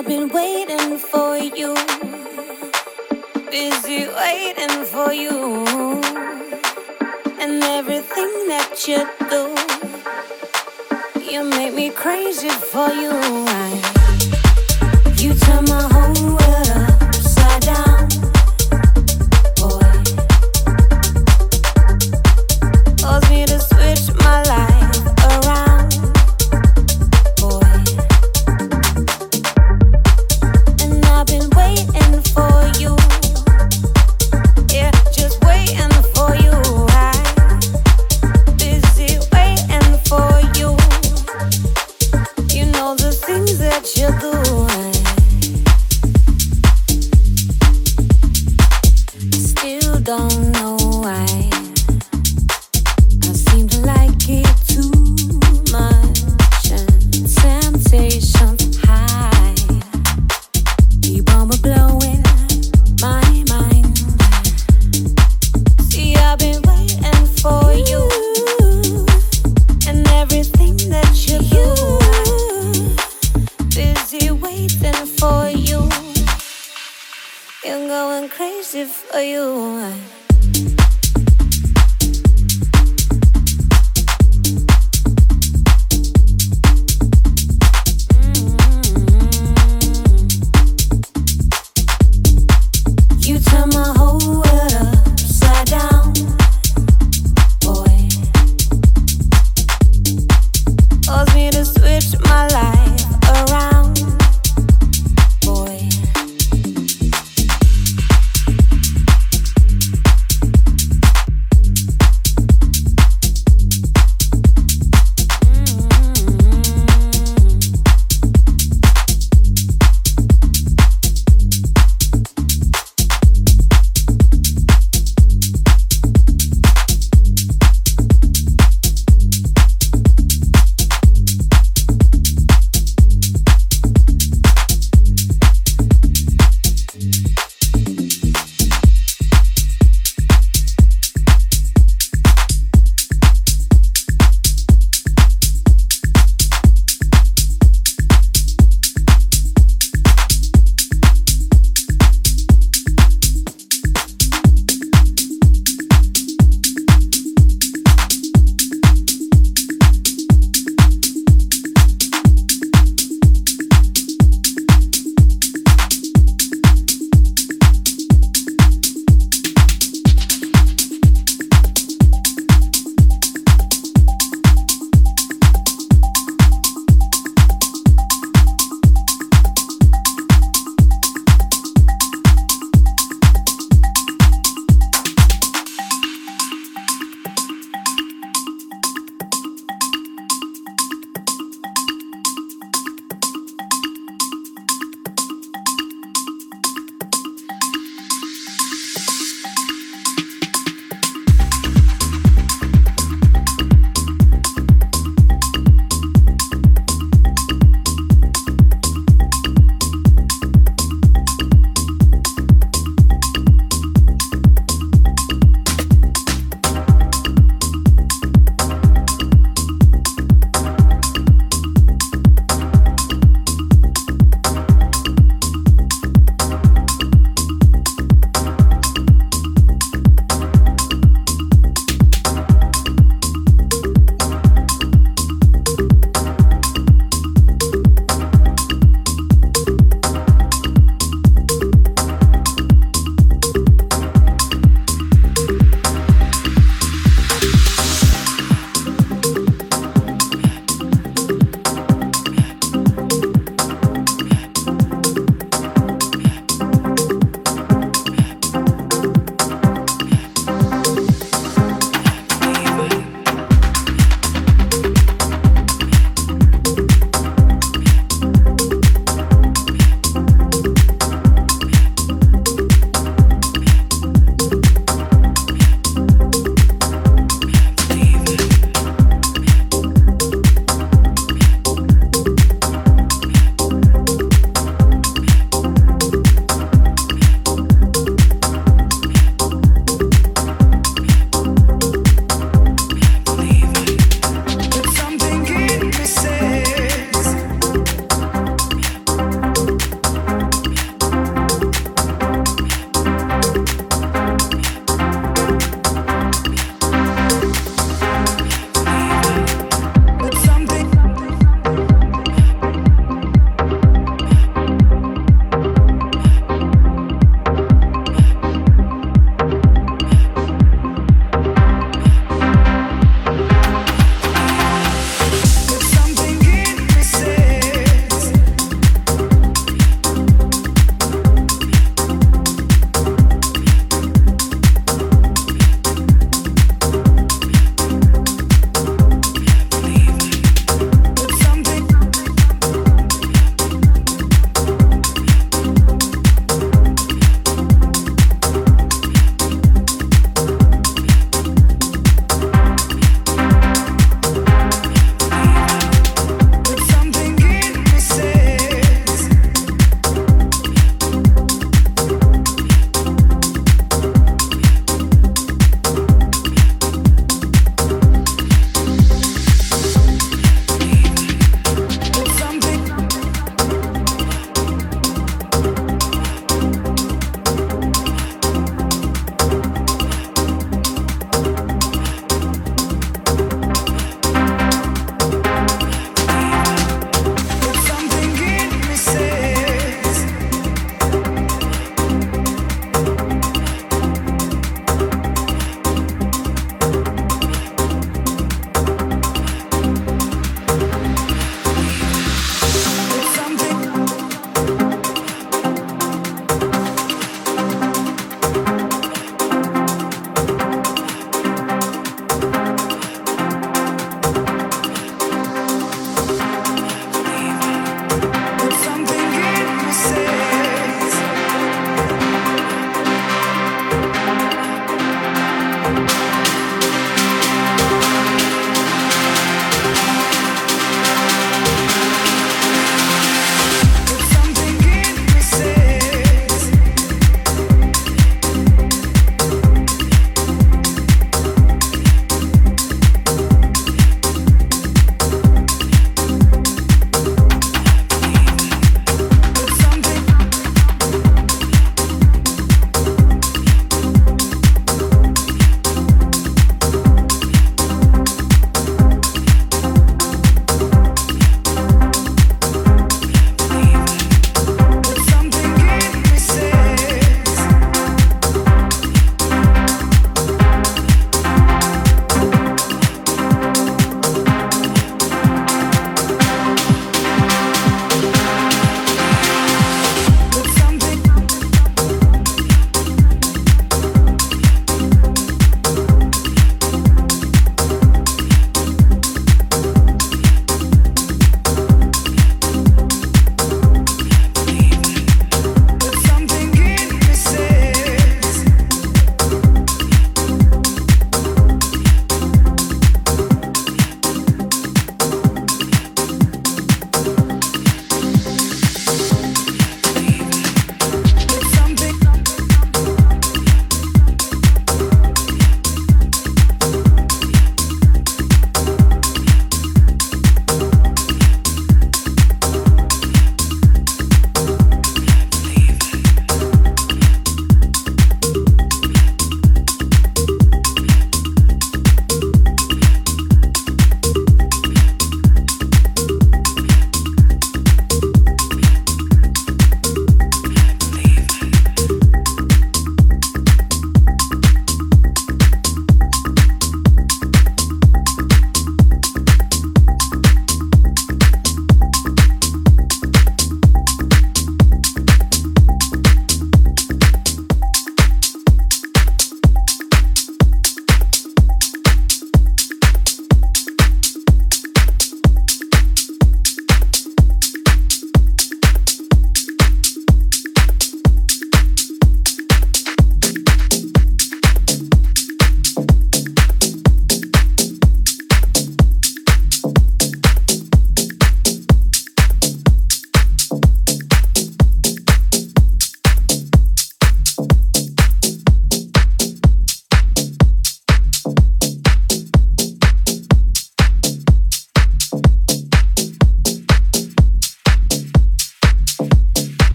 I've been waiting for you. Busy waiting for you. And everything that you do, you make me crazy for you. I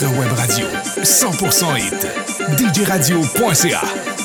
votre web radio. 100% hit. djradio.ca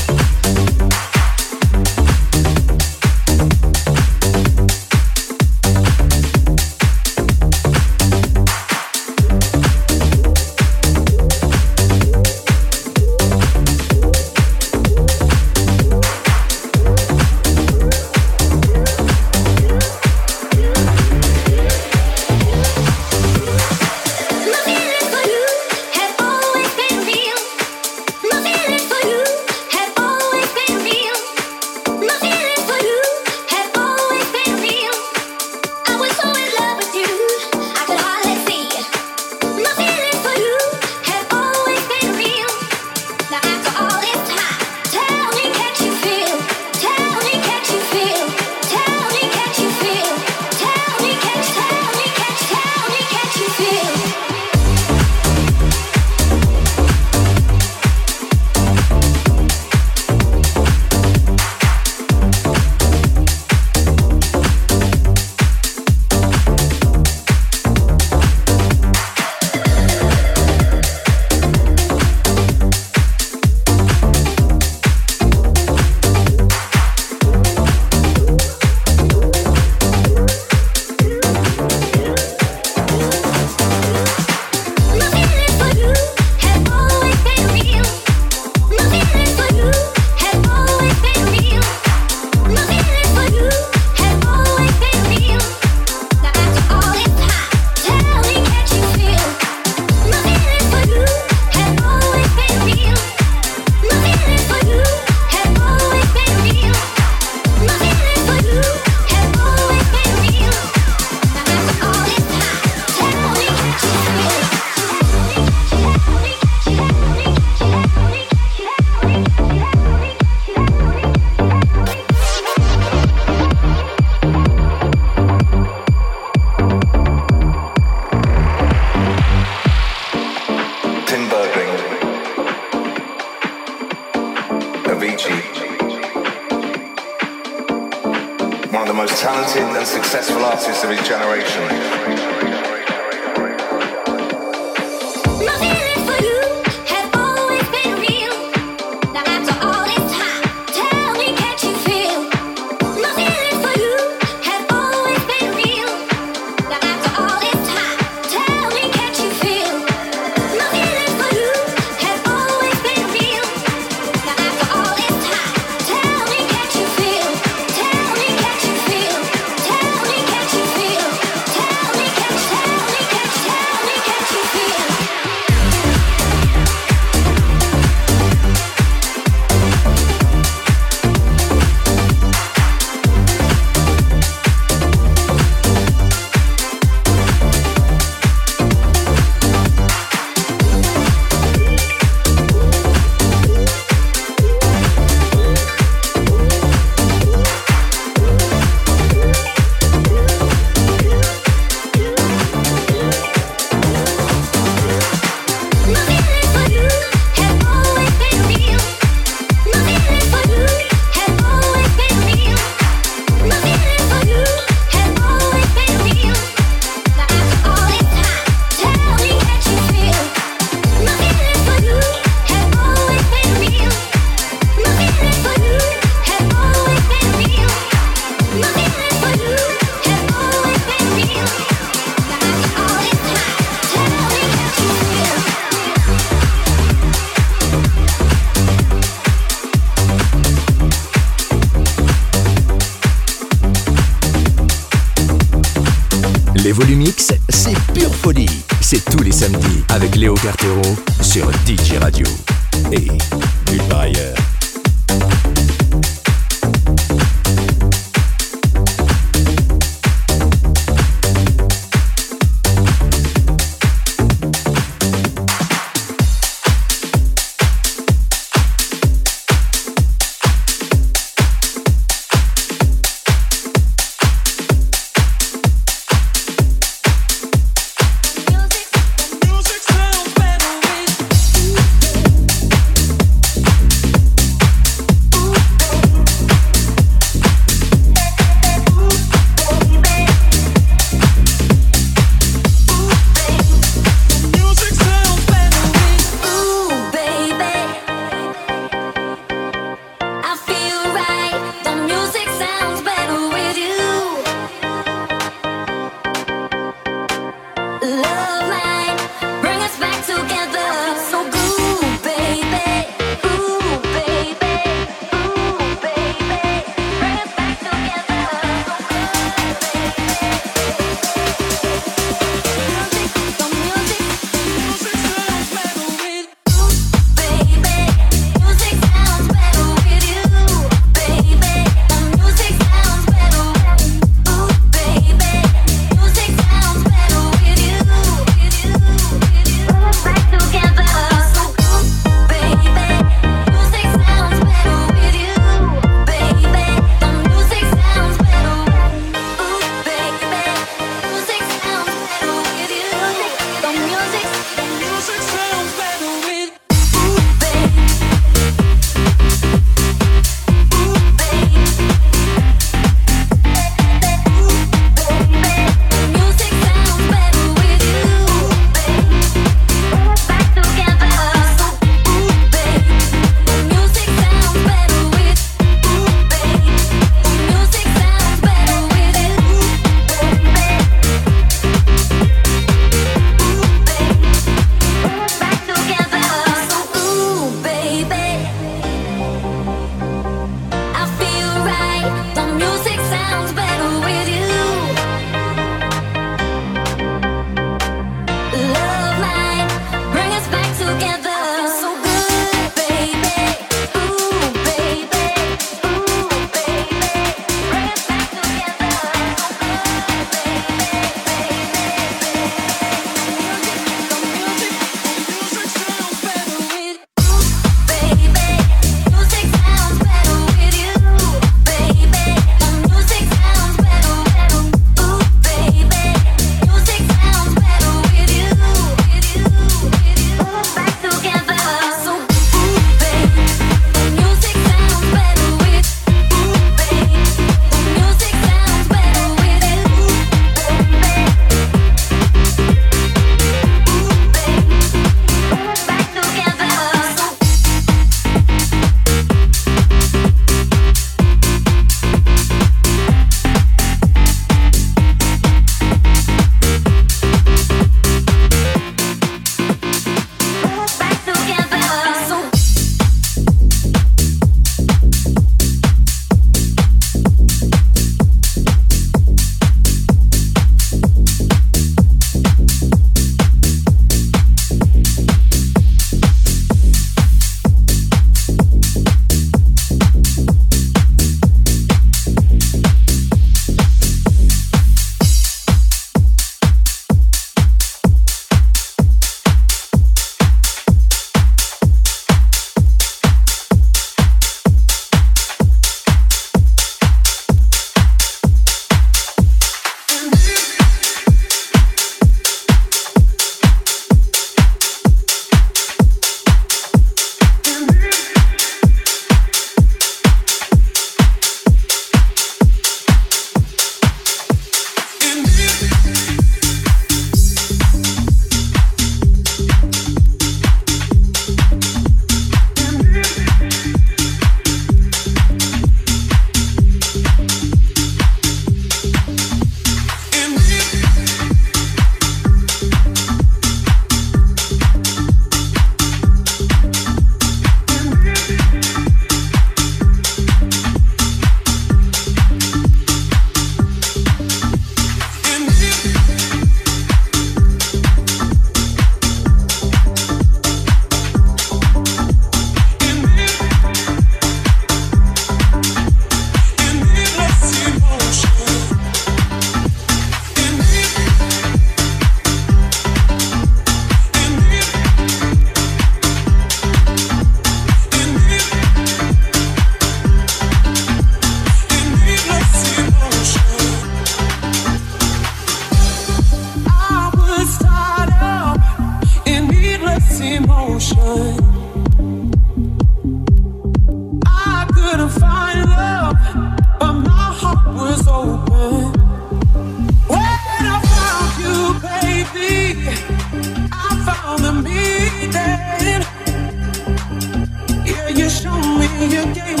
you gave